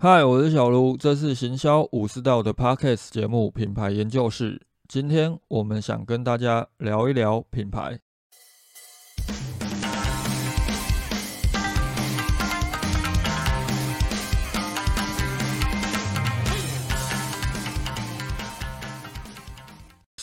嗨，我是小卢，这是行销武士道的 Podcast 节目品牌研究室。今天我们想跟大家聊一聊品牌。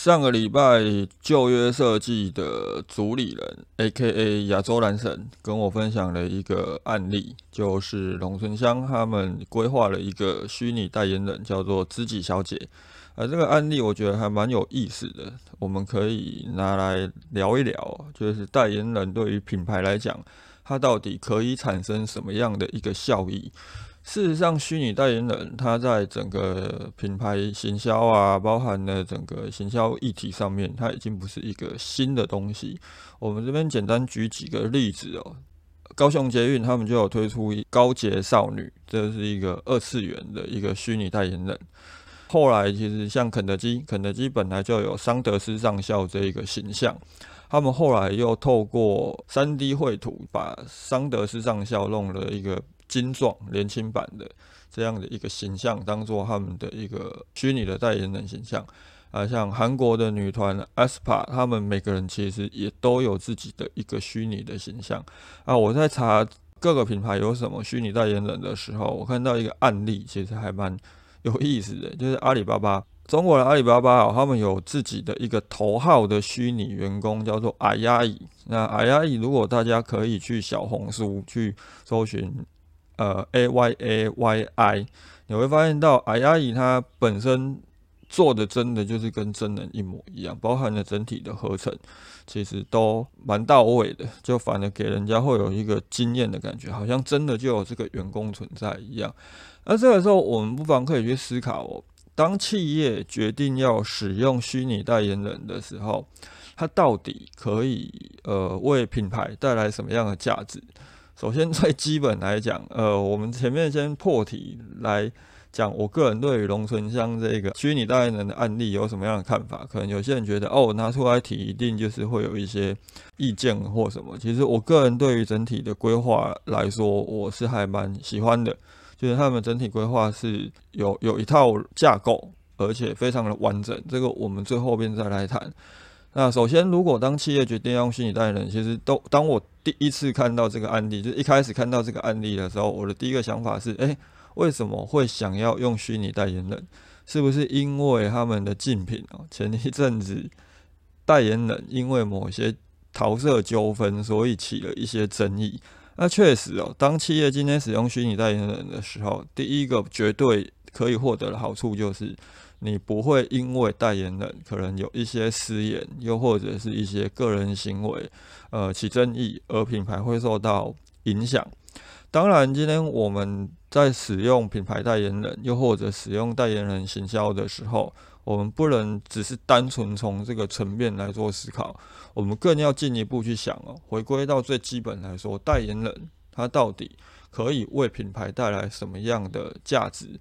上个礼拜，旧约设计的主理人 （A.K.A. 亚洲男神）跟我分享了一个案例，就是龙村乡他们规划了一个虚拟代言人，叫做知己小姐。而这个案例我觉得还蛮有意思的，我们可以拿来聊一聊，就是代言人对于品牌来讲，它到底可以产生什么样的一个效益？事实上，虚拟代言人他在整个品牌行销啊，包含了整个行销议题上面，它已经不是一个新的东西。我们这边简单举几个例子哦。高雄捷运他们就有推出高捷少女，这是一个二次元的一个虚拟代言人。后来其实像肯德基，肯德基本来就有桑德斯上校这一个形象，他们后来又透过三 D 绘图，把桑德斯上校弄了一个。精壮年轻版的这样的一个形象，当做他们的一个虚拟的代言人形象啊，像韩国的女团 aespa，他们每个人其实也都有自己的一个虚拟的形象啊。我在查各个品牌有什么虚拟代言人的时候，我看到一个案例，其实还蛮有意思的，就是阿里巴巴，中国的阿里巴巴啊，他们有自己的一个头号的虚拟员工，叫做阿亚。那阿亚，如果大家可以去小红书去搜寻。呃，A Y A Y I，你会发现到阿亚姨她本身做的真的就是跟真人一模一样，包含了整体的合成，其实都蛮到位的，就反而给人家会有一个惊艳的感觉，好像真的就有这个员工存在一样。那这个时候，我们不妨可以去思考哦，当企业决定要使用虚拟代言人的时候，它到底可以呃为品牌带来什么样的价值？首先，最基本来讲，呃，我们前面先破题来讲，我个人对于龙存香这个虚拟代言人的案例有什么样的看法？可能有些人觉得，哦，拿出来提一定就是会有一些意见或什么。其实，我个人对于整体的规划来说，我是还蛮喜欢的，就是他们整体规划是有有一套架构，而且非常的完整。这个我们最后边再来谈。那首先，如果当企业决定用虚拟代言人，其实都当我第一次看到这个案例，就一开始看到这个案例的时候，我的第一个想法是：诶，为什么会想要用虚拟代言人？是不是因为他们的竞品哦？前一阵子代言人因为某些桃色纠纷，所以起了一些争议。那确实哦，当企业今天使用虚拟代言人的时候，第一个绝对可以获得的好处就是。你不会因为代言人可能有一些私言，又或者是一些个人行为，呃起争议，而品牌会受到影响。当然，今天我们在使用品牌代言人，又或者使用代言人行销的时候，我们不能只是单纯从这个层面来做思考，我们更要进一步去想哦，回归到最基本来说，代言人他到底可以为品牌带来什么样的价值？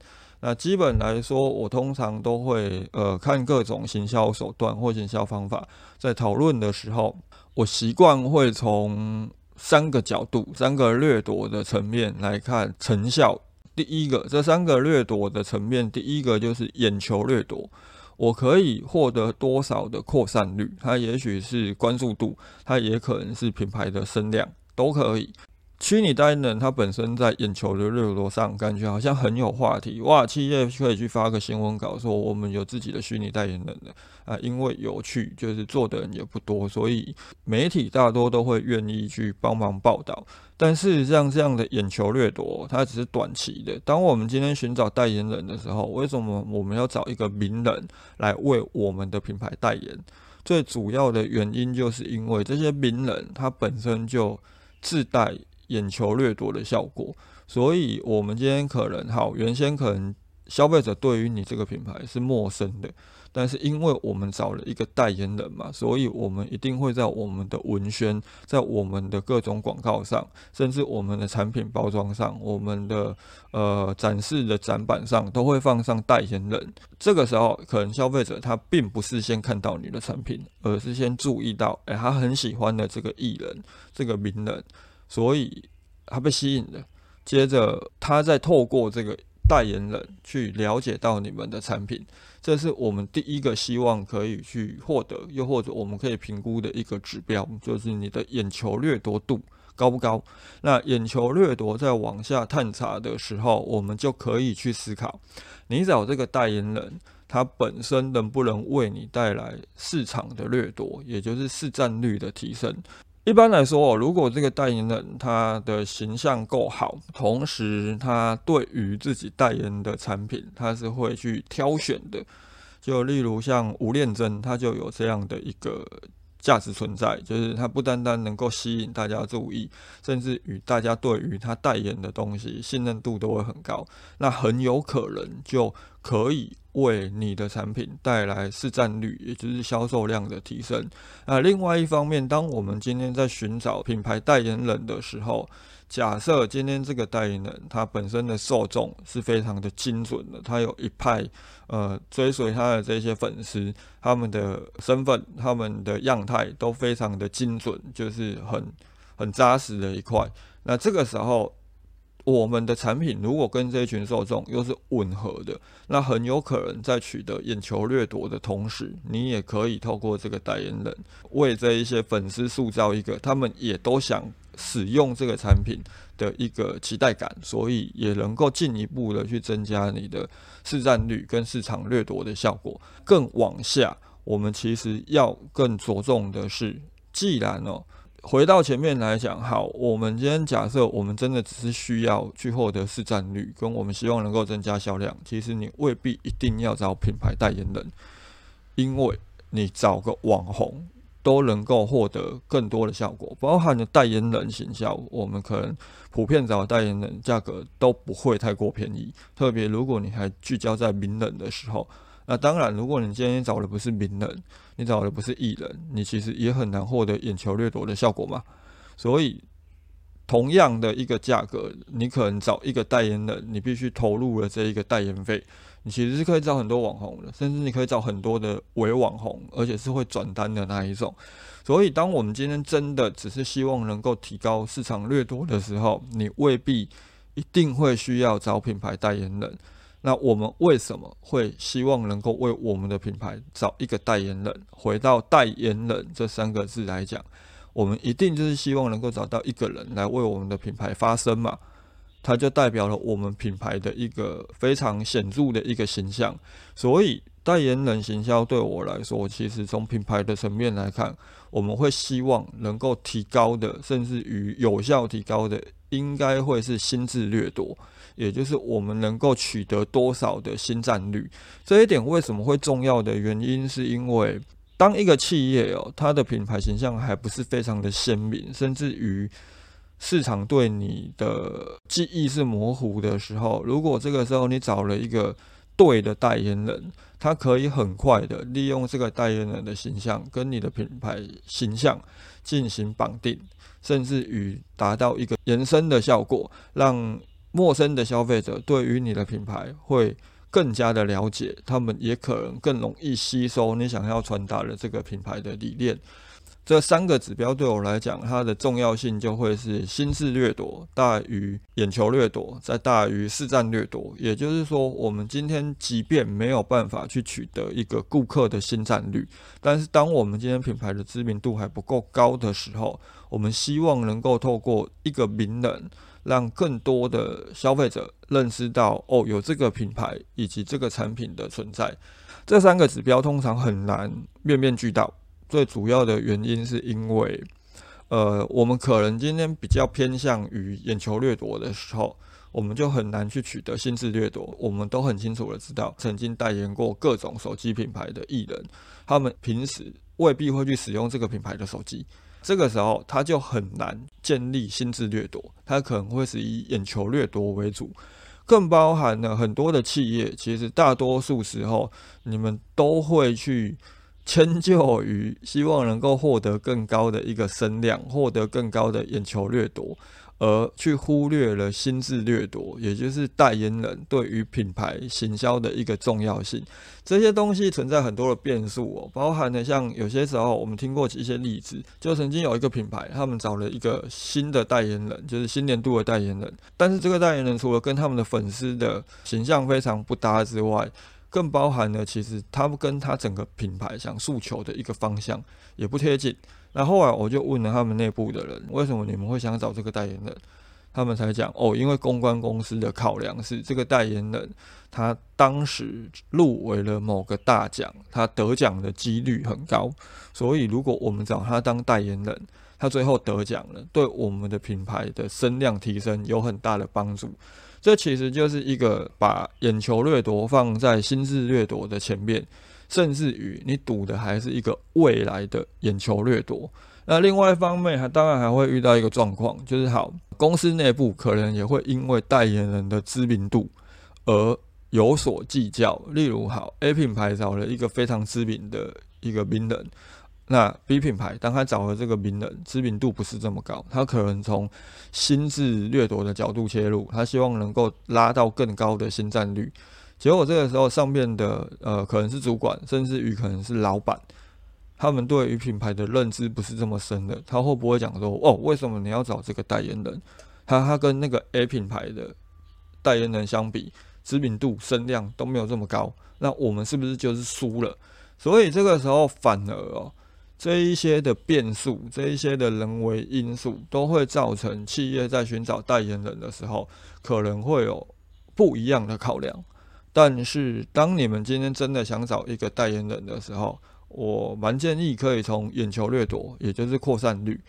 那基本来说，我通常都会呃看各种行销手段或行销方法，在讨论的时候，我习惯会从三个角度、三个掠夺的层面来看成效。第一个，这三个掠夺的层面，第一个就是眼球掠夺，我可以获得多少的扩散率？它也许是关注度，它也可能是品牌的声量，都可以。虚拟代言人他本身在眼球的热度上，感觉好像很有话题哇！企业可以去发个新闻稿说我们有自己的虚拟代言人了啊，因为有趣，就是做的人也不多，所以媒体大多都会愿意去帮忙报道。但事实上，这样的眼球掠夺它只是短期的。当我们今天寻找代言人的时候，为什么我们要找一个名人来为我们的品牌代言？最主要的原因就是因为这些名人他本身就自带。眼球掠夺的效果，所以我们今天可能好，原先可能消费者对于你这个品牌是陌生的，但是因为我们找了一个代言人嘛，所以我们一定会在我们的文宣、在我们的各种广告上，甚至我们的产品包装上、我们的呃展示的展板上，都会放上代言人。这个时候，可能消费者他并不是先看到你的产品，而是先注意到，诶，他很喜欢的这个艺人、这个名人。所以他被吸引了，接着他再透过这个代言人去了解到你们的产品，这是我们第一个希望可以去获得，又或者我们可以评估的一个指标，就是你的眼球掠夺度高不高。那眼球掠夺在往下探查的时候，我们就可以去思考，你找这个代言人，他本身能不能为你带来市场的掠夺，也就是市占率的提升。一般来说，如果这个代言人他的形象够好，同时他对于自己代言的产品，他是会去挑选的。就例如像吴念真，他就有这样的一个价值存在，就是他不单单能够吸引大家注意，甚至与大家对于他代言的东西信任度都会很高，那很有可能就可以。为你的产品带来市占率，也就是销售量的提升。那另外一方面，当我们今天在寻找品牌代言人的时候，假设今天这个代言人他本身的受众是非常的精准的，他有一派呃追随他的这些粉丝，他们的身份、他们的样态都非常的精准，就是很很扎实的一块。那这个时候。我们的产品如果跟这一群受众又是吻合的，那很有可能在取得眼球掠夺的同时，你也可以透过这个代言人为这一些粉丝塑造一个他们也都想使用这个产品的一个期待感，所以也能够进一步的去增加你的市占率跟市场掠夺的效果。更往下，我们其实要更着重的是，既然哦。回到前面来讲，好，我们今天假设我们真的只是需要去获得市占率，跟我们希望能够增加销量，其实你未必一定要找品牌代言人，因为你找个网红都能够获得更多的效果，包含的代言人形象，我们可能普遍找代言人价格都不会太过便宜，特别如果你还聚焦在名人的时候。那当然，如果你今天找的不是名人，你找的不是艺人，你其实也很难获得眼球掠夺的效果嘛。所以，同样的一个价格，你可能找一个代言人，你必须投入了这一个代言费，你其实是可以找很多网红的，甚至你可以找很多的伪网红，而且是会转单的那一种。所以，当我们今天真的只是希望能够提高市场掠夺的时候，你未必一定会需要找品牌代言人。那我们为什么会希望能够为我们的品牌找一个代言人？回到代言人这三个字来讲，我们一定就是希望能够找到一个人来为我们的品牌发声嘛？它就代表了我们品牌的一个非常显著的一个形象。所以，代言人行销对我来说，其实从品牌的层面来看，我们会希望能够提高的，甚至于有效提高的，应该会是心智掠夺。也就是我们能够取得多少的新占率，这一点为什么会重要的原因，是因为当一个企业哦，它的品牌形象还不是非常的鲜明，甚至于市场对你的记忆是模糊的时候，如果这个时候你找了一个对的代言人，他可以很快的利用这个代言人的形象跟你的品牌形象进行绑定，甚至于达到一个延伸的效果，让。陌生的消费者对于你的品牌会更加的了解，他们也可能更容易吸收你想要传达的这个品牌的理念。这三个指标对我来讲，它的重要性就会是心智掠夺大于眼球掠夺，再大于市占掠夺。也就是说，我们今天即便没有办法去取得一个顾客的新占率，但是当我们今天品牌的知名度还不够高的时候，我们希望能够透过一个名人。让更多的消费者认识到哦，有这个品牌以及这个产品的存在。这三个指标通常很难面面俱到。最主要的原因是因为，呃，我们可能今天比较偏向于眼球掠夺的时候，我们就很难去取得心智掠夺。我们都很清楚的知道，曾经代言过各种手机品牌的艺人，他们平时未必会去使用这个品牌的手机。这个时候，他就很难建立心智掠夺，他可能会是以眼球掠夺为主，更包含了很多的企业。其实大多数时候，你们都会去迁就于希望能够获得更高的一个声量，获得更高的眼球掠夺，而去忽略了心智掠夺，也就是代言人对于品牌行销的一个重要性。这些东西存在很多的变数哦，包含了像有些时候我们听过一些例子，就曾经有一个品牌，他们找了一个新的代言人，就是新年度的代言人，但是这个代言人除了跟他们的粉丝的形象非常不搭之外，更包含了其实他们跟他整个品牌想诉求的一个方向也不贴近。那后来我就问了他们内部的人，为什么你们会想找这个代言人？他们才讲哦，因为公关公司的考量是这个代言人他当时入围了某个大奖，他得奖的几率很高，所以如果我们找他当代言人，他最后得奖了，对我们的品牌的声量提升有很大的帮助。这其实就是一个把眼球掠夺放在心智掠夺的前面。甚至于你赌的还是一个未来的眼球掠夺。那另外一方面，还当然还会遇到一个状况，就是好公司内部可能也会因为代言人的知名度而有所计较。例如，好 A 品牌找了一个非常知名的一个名人，那 B 品牌当他找了这个名人，知名度不是这么高，他可能从心智掠夺的角度切入，他希望能够拉到更高的新占率。结果这个时候，上面的呃可能是主管，甚至于可能是老板，他们对于品牌的认知不是这么深的。他会不会讲说，哦，为什么你要找这个代言人？他他跟那个 A 品牌的代言人相比，知名度、声量都没有这么高，那我们是不是就是输了？所以这个时候反而哦，这一些的变数，这一些的人为因素，都会造成企业在寻找代言人的时候，可能会有不一样的考量。但是，当你们今天真的想找一个代言人的时候，我蛮建议可以从眼球掠夺，也就是扩散率，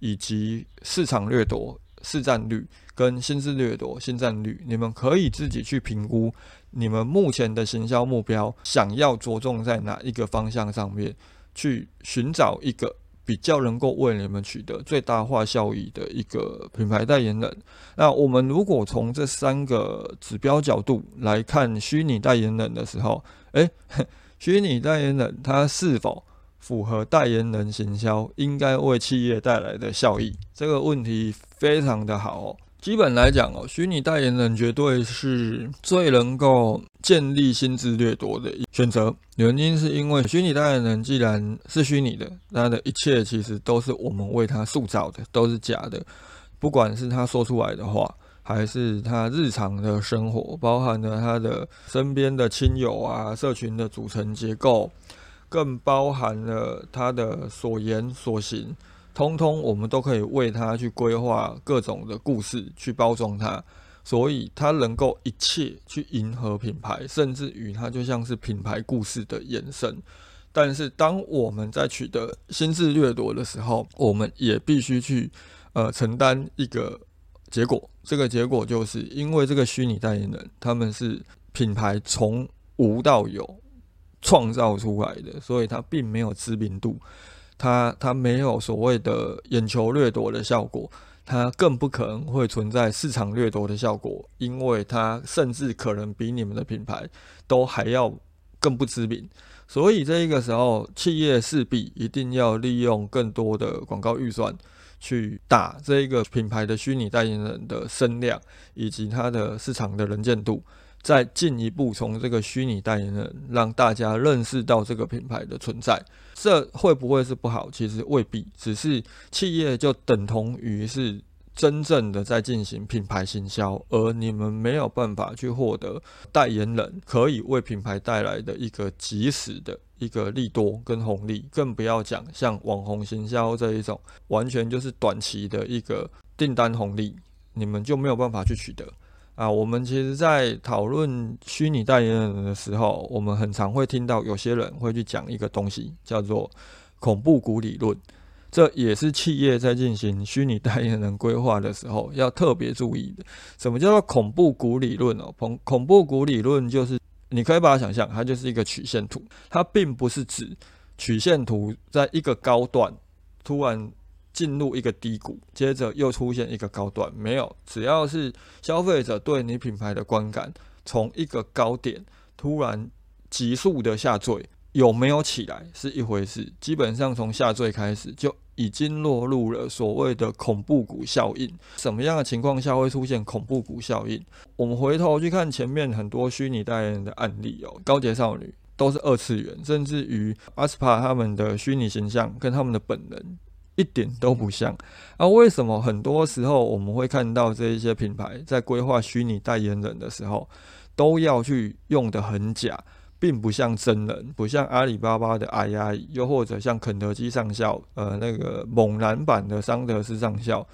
以及市场掠夺市占率跟心智掠夺新占率，你们可以自己去评估你们目前的行销目标，想要着重在哪一个方向上面去寻找一个。比较能够为你们取得最大化效益的一个品牌代言人。那我们如果从这三个指标角度来看虚拟代言人的时候，诶，虚拟代言人他是否符合代言人行销应该为企业带来的效益？这个问题非常的好。基本来讲哦，虚拟代言人绝对是最能够建立心智掠夺的选择。原因是因为虚拟代言人既然是虚拟的，他的一切其实都是我们为他塑造的，都是假的。不管是他说出来的话，还是他日常的生活，包含了他的身边的亲友啊、社群的组成结构，更包含了他的所言所行。通通，我们都可以为他去规划各种的故事，去包装它，所以他能够一切去迎合品牌，甚至于它就像是品牌故事的延伸。但是，当我们在取得心智掠夺的时候，我们也必须去呃承担一个结果。这个结果就是因为这个虚拟代言人，他们是品牌从无到有创造出来的，所以他并没有知名度。它它没有所谓的眼球掠夺的效果，它更不可能会存在市场掠夺的效果，因为它甚至可能比你们的品牌都还要更不知名。所以这一个时候，企业势必一定要利用更多的广告预算去打这一个品牌的虚拟代言人的声量以及它的市场的能见度。再进一步从这个虚拟代言人让大家认识到这个品牌的存在，这会不会是不好？其实未必，只是企业就等同于是真正的在进行品牌行销，而你们没有办法去获得代言人可以为品牌带来的一个及时的一个利多跟红利，更不要讲像网红行销这一种，完全就是短期的一个订单红利，你们就没有办法去取得。啊，我们其实，在讨论虚拟代言人的时候，我们很常会听到有些人会去讲一个东西，叫做恐怖谷理论。这也是企业在进行虚拟代言人规划的时候要特别注意的。什么叫做恐怖谷理论哦？恐恐怖谷理论就是，你可以把它想象，它就是一个曲线图，它并不是指曲线图在一个高段突然。进入一个低谷，接着又出现一个高段，没有，只要是消费者对你品牌的观感从一个高点突然急速的下坠，有没有起来是一回事，基本上从下坠开始就已经落入了所谓的恐怖谷效应。什么样的情况下会出现恐怖谷效应？我们回头去看前面很多虚拟代言人的案例哦，高洁少女都是二次元，甚至于阿斯帕他们的虚拟形象跟他们的本人一点都不像。啊为什么很多时候我们会看到这一些品牌在规划虚拟代言人的时候，都要去用的很假？并不像真人，不像阿里巴巴的阿丫，又或者像肯德基上校，呃，那个猛男版的桑德斯上校，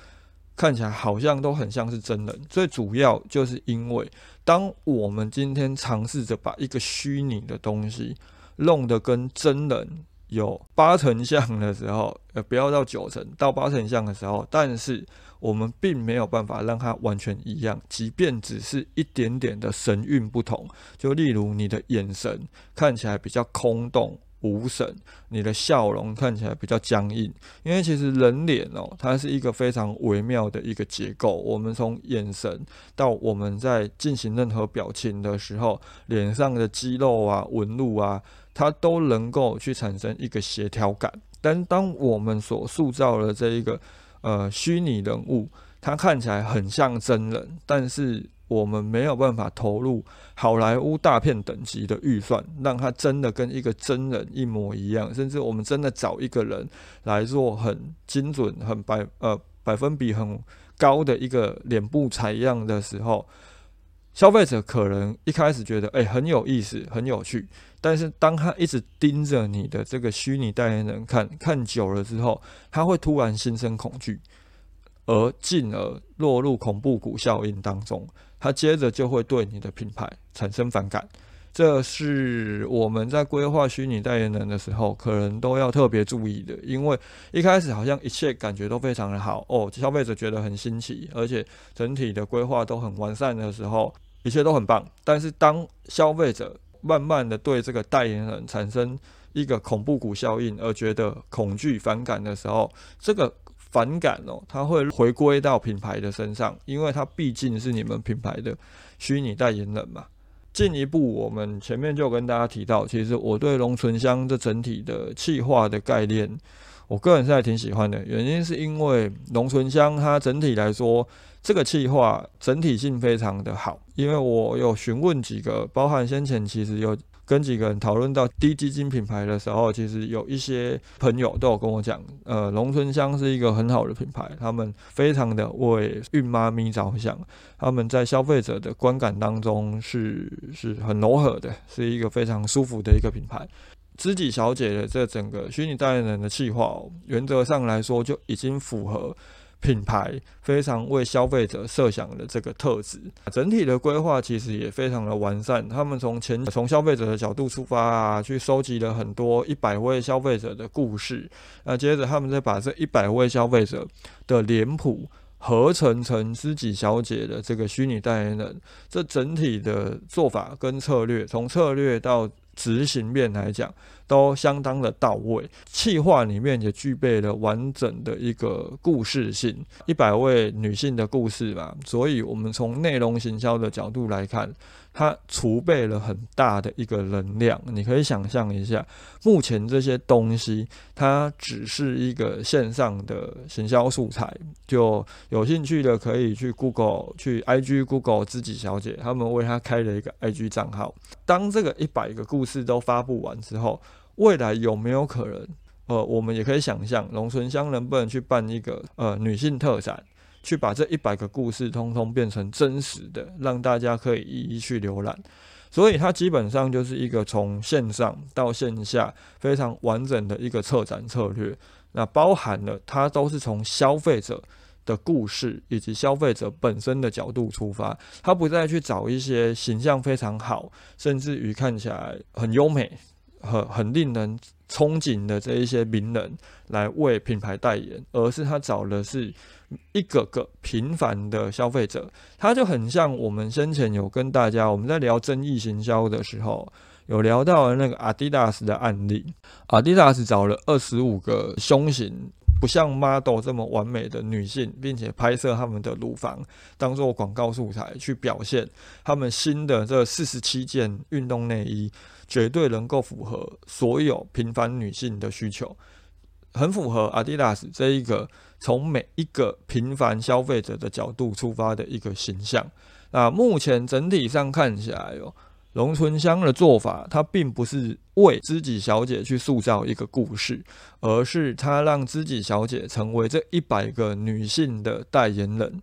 看起来好像都很像是真人。最主要就是因为，当我们今天尝试着把一个虚拟的东西弄得跟真人有八成像的时候，呃，不要到九成，到八成像的时候，但是。我们并没有办法让它完全一样，即便只是一点点的神韵不同。就例如你的眼神看起来比较空洞无神，你的笑容看起来比较僵硬。因为其实人脸哦，它是一个非常微妙的一个结构。我们从眼神到我们在进行任何表情的时候，脸上的肌肉啊、纹路啊，它都能够去产生一个协调感。但当我们所塑造的这一个呃，虚拟人物，他看起来很像真人，但是我们没有办法投入好莱坞大片等级的预算，让他真的跟一个真人一模一样，甚至我们真的找一个人来做很精准、很百呃百分比很高的一个脸部采样的时候，消费者可能一开始觉得哎很有意思、很有趣。但是当他一直盯着你的这个虚拟代言人看看久了之后，他会突然心生恐惧，而进而落入恐怖谷效应当中。他接着就会对你的品牌产生反感。这是我们在规划虚拟代言人的时候，可能都要特别注意的。因为一开始好像一切感觉都非常的好哦，消费者觉得很新奇，而且整体的规划都很完善的时候，一切都很棒。但是当消费者慢慢的对这个代言人产生一个恐怖谷效应，而觉得恐惧反感的时候，这个反感哦，它会回归到品牌的身上，因为它毕竟是你们品牌的虚拟代言人嘛。进一步，我们前面就跟大家提到，其实我对龙醇香这整体的气化的概念，我个人是还挺喜欢的，原因是因为龙村香它整体来说。这个计划整体性非常的好，因为我有询问几个，包含先前其实有跟几个人讨论到低基金品牌的时候，其实有一些朋友都有跟我讲，呃，龙村香是一个很好的品牌，他们非常的为孕妈咪着想，他们在消费者的观感当中是是很柔和的，是一个非常舒服的一个品牌。知己小姐的这整个虚拟代言人的计划，原则上来说就已经符合。品牌非常为消费者设想的这个特质，整体的规划其实也非常的完善。他们从前从消费者的角度出发啊，去收集了很多一百位消费者的故事，那接着他们再把这一百位消费者的脸谱合成成知己小姐的这个虚拟代言人。这整体的做法跟策略，从策略到执行面来讲。都相当的到位，企划里面也具备了完整的一个故事性，一百位女性的故事吧。所以，我们从内容行销的角度来看。它储备了很大的一个能量，你可以想象一下，目前这些东西它只是一个线上的行销素材，就有兴趣的可以去 Google、去 IG、Google 知己小姐，他们为他开了一个 IG 账号。当这个一百个故事都发布完之后，未来有没有可能？呃，我们也可以想象，龙醇香能不能去办一个呃女性特展？去把这一百个故事通通变成真实的，让大家可以一一去浏览。所以它基本上就是一个从线上到线下非常完整的一个策展策略。那包含了它都是从消费者的故事以及消费者本身的角度出发，它不再去找一些形象非常好，甚至于看起来很优美、很很令人憧憬的这一些名人来为品牌代言，而是他找的是。一个个平凡的消费者，他就很像我们先前有跟大家我们在聊争议行销的时候，有聊到那个阿迪达斯的案例。阿迪达斯找了二十五个胸型不像 model 这么完美的女性，并且拍摄他们的乳房当做广告素材去表现他们新的这四十七件运动内衣，绝对能够符合所有平凡女性的需求，很符合 Adidas 这一个从每一个平凡消费者的角度出发的一个形象。那目前整体上看起来哦。龙春香的做法，它并不是为知己小姐去塑造一个故事，而是她让知己小姐成为这一百个女性的代言人。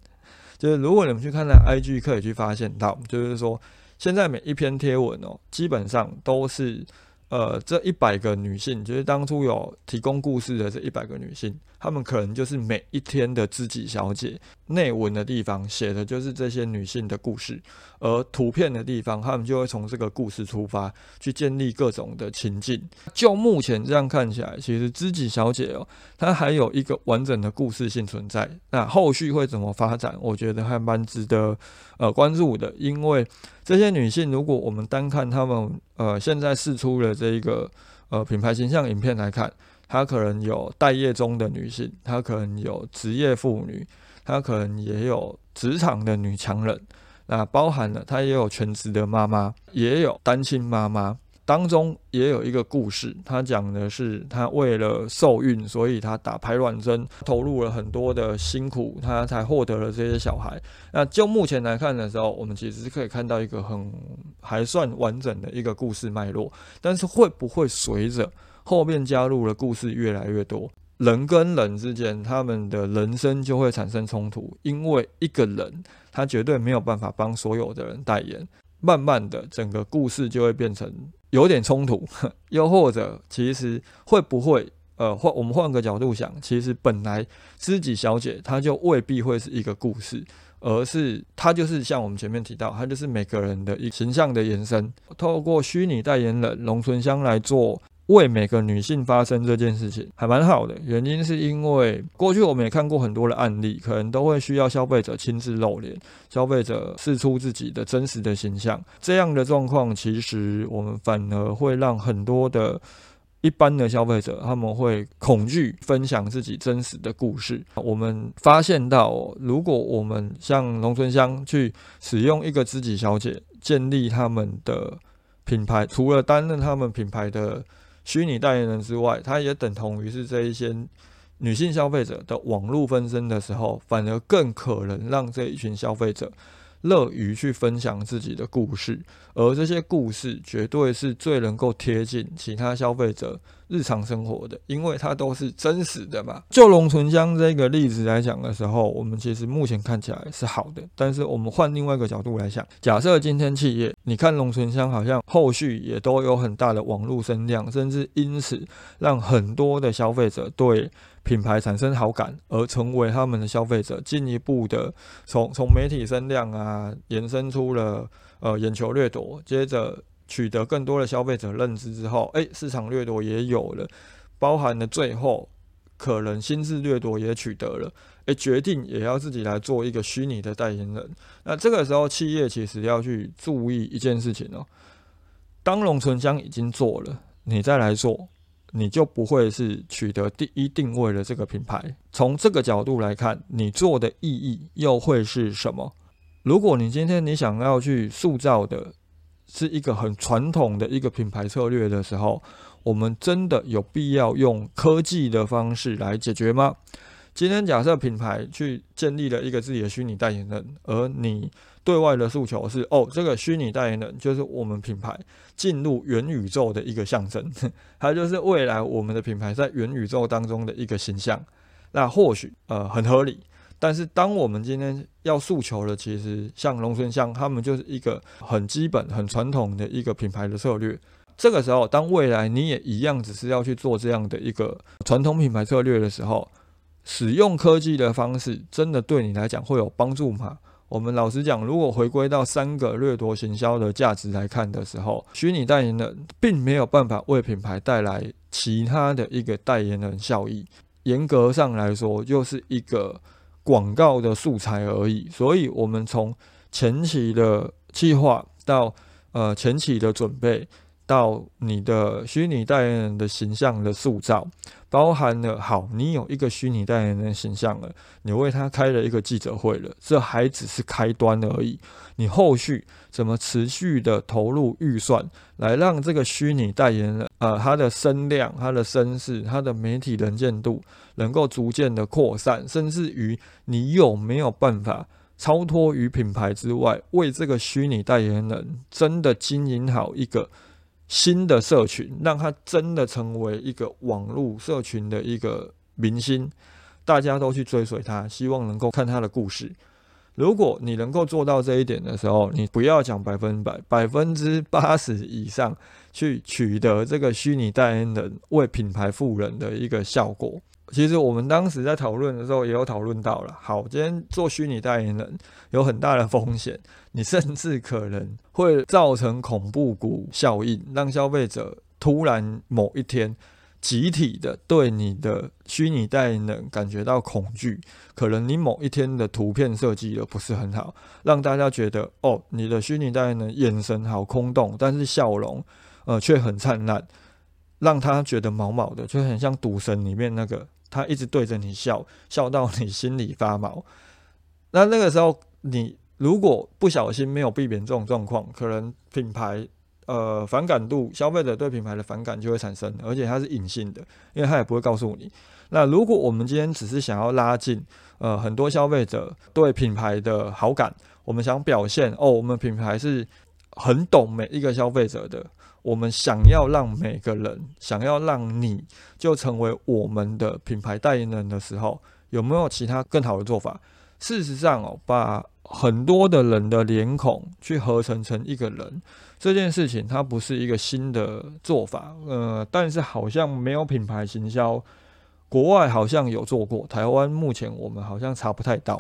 就是如果你们去看看 IG，可以去发现到，就是说现在每一篇贴文哦，基本上都是。呃，这一百个女性，就是当初有提供故事的这一百个女性，她们可能就是每一天的知己小姐。内文的地方写的就是这些女性的故事，而图片的地方，她们就会从这个故事出发，去建立各种的情境。就目前这样看起来，其实知己小姐哦，她还有一个完整的故事性存在。那后续会怎么发展？我觉得还蛮值得呃关注的，因为这些女性，如果我们单看她们呃现在试出的这一个呃品牌形象影片来看，她可能有待业中的女性，她可能有职业妇女。她可能也有职场的女强人，那包含了她也有全职的妈妈，也有单亲妈妈。当中也有一个故事，他讲的是他为了受孕，所以他打排卵针，投入了很多的辛苦，他才获得了这些小孩。那就目前来看的时候，我们其实是可以看到一个很还算完整的一个故事脉络。但是会不会随着后面加入的故事越来越多？人跟人之间，他们的人生就会产生冲突，因为一个人他绝对没有办法帮所有的人代言。慢慢的，整个故事就会变成有点冲突。又或者，其实会不会，呃，换我们换个角度想，其实本来知己小姐她就未必会是一个故事，而是她就是像我们前面提到，她就是每个人的一形象的延伸，透过虚拟代言人龙春香来做。为每个女性发声这件事情还蛮好的，原因是因为过去我们也看过很多的案例，可能都会需要消费者亲自露脸，消费者试出自己的真实的形象。这样的状况，其实我们反而会让很多的一般的消费者他们会恐惧分享自己真实的故事。我们发现到，如果我们像龙春香去使用一个知己小姐建立他们的品牌，除了担任他们品牌的。虚拟代言人之外，它也等同于是这一些女性消费者的网络分身的时候，反而更可能让这一群消费者。乐于去分享自己的故事，而这些故事绝对是最能够贴近其他消费者日常生活的，因为它都是真实的嘛。就龙醇香这个例子来讲的时候，我们其实目前看起来是好的，但是我们换另外一个角度来想，假设今天企业，你看龙醇香好像后续也都有很大的网络声量，甚至因此让很多的消费者对。品牌产生好感，而成为他们的消费者，进一步的从从媒体声量啊，延伸出了呃眼球掠夺，接着取得更多的消费者认知之后，诶，市场掠夺也有了，包含了最后可能心智掠夺也取得了，诶，决定也要自己来做一个虚拟的代言人。那这个时候，企业其实要去注意一件事情哦，当龙醇香已经做了，你再来做。你就不会是取得第一定位的这个品牌。从这个角度来看，你做的意义又会是什么？如果你今天你想要去塑造的是一个很传统的一个品牌策略的时候，我们真的有必要用科技的方式来解决吗？今天假设品牌去建立了一个自己的虚拟代言人，而你对外的诉求是哦，这个虚拟代言人就是我们品牌进入元宇宙的一个象征，它就是未来我们的品牌在元宇宙当中的一个形象。那或许呃很合理，但是当我们今天要诉求的，其实像龙村香他们就是一个很基本、很传统的一个品牌的策略。这个时候，当未来你也一样只是要去做这样的一个传统品牌策略的时候，使用科技的方式，真的对你来讲会有帮助吗？我们老实讲，如果回归到三个掠夺行销的价值来看的时候，虚拟代言人并没有办法为品牌带来其他的一个代言人效益。严格上来说，就是一个广告的素材而已。所以，我们从前期的计划到呃前期的准备，到你的虚拟代言人的形象的塑造，包含了好，你有一个虚拟代言人形象了，你为他开了一个记者会了，这还只是开端而已。你后续怎么持续的投入预算，来让这个虚拟代言人，呃，他的声量、他的声势、他的媒体能见度能够逐渐的扩散，甚至于你有没有办法超脱于品牌之外，为这个虚拟代言人真的经营好一个新的社群，让他真的成为一个网络社群的一个明星，大家都去追随他，希望能够看他的故事。如果你能够做到这一点的时候，你不要讲百分百，百分之八十以上去取得这个虚拟代言人为品牌赋人的一个效果。其实我们当时在讨论的时候也有讨论到了。好，今天做虚拟代言人有很大的风险，你甚至可能会造成恐怖谷效应，让消费者突然某一天。集体的对你的虚拟代言人感觉到恐惧，可能你某一天的图片设计的不是很好，让大家觉得哦，你的虚拟代言人眼神好空洞，但是笑容呃却很灿烂，让他觉得毛毛的，就很像赌神里面那个，他一直对着你笑，笑到你心里发毛。那那个时候你如果不小心没有避免这种状况，可能品牌。呃，反感度，消费者对品牌的反感就会产生，而且它是隐性的，因为它也不会告诉你。那如果我们今天只是想要拉近，呃，很多消费者对品牌的好感，我们想表现哦，我们品牌是很懂每一个消费者的，我们想要让每个人，想要让你就成为我们的品牌代言人的时候，有没有其他更好的做法？事实上哦，把很多的人的脸孔去合成成一个人。这件事情它不是一个新的做法，呃，但是好像没有品牌行销，国外好像有做过，台湾目前我们好像查不太到。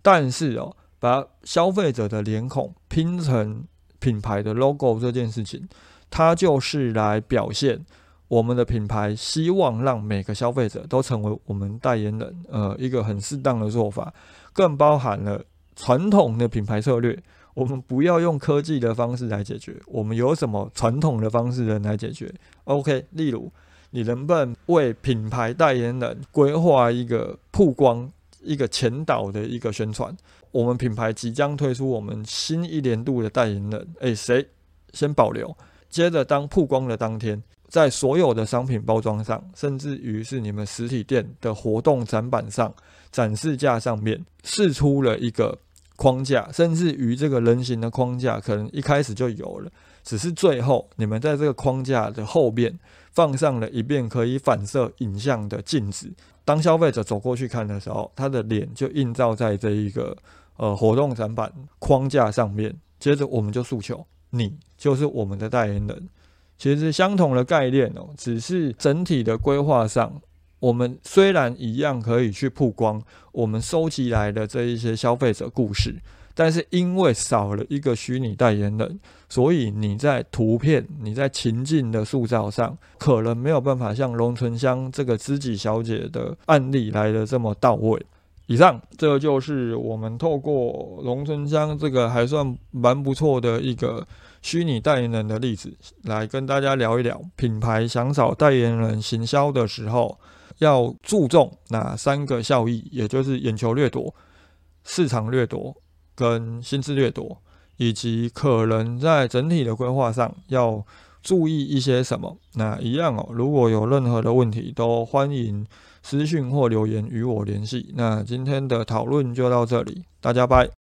但是哦，把消费者的脸孔拼成品牌的 logo 这件事情，它就是来表现我们的品牌希望让每个消费者都成为我们代言人，呃，一个很适当的做法，更包含了传统的品牌策略。我们不要用科技的方式来解决，我们有什么传统的方式来解决？OK，例如你能不能为品牌代言人规划一个曝光、一个前导的一个宣传？我们品牌即将推出我们新一年度的代言人，诶，谁先保留？接着当曝光的当天，在所有的商品包装上，甚至于是你们实体店的活动展板上、展示架上面，试出了一个。框架，甚至于这个人形的框架，可能一开始就有了，只是最后你们在这个框架的后面放上了一面可以反射影像的镜子。当消费者走过去看的时候，他的脸就映照在这一个呃活动展板框架上面。接着我们就诉求，你就是我们的代言人。其实相同的概念哦，只是整体的规划上。我们虽然一样可以去曝光我们收集来的这一些消费者故事，但是因为少了一个虚拟代言人，所以你在图片、你在情境的塑造上，可能没有办法像龙春香这个知己小姐的案例来的这么到位。以上，这就是我们透过龙春香这个还算蛮不错的一个虚拟代言人的例子，来跟大家聊一聊品牌想找代言人行销的时候。要注重哪三个效益，也就是眼球掠夺、市场掠夺跟心智掠夺，以及可能在整体的规划上要注意一些什么。那一样哦，如果有任何的问题，都欢迎私讯或留言与我联系。那今天的讨论就到这里，大家拜。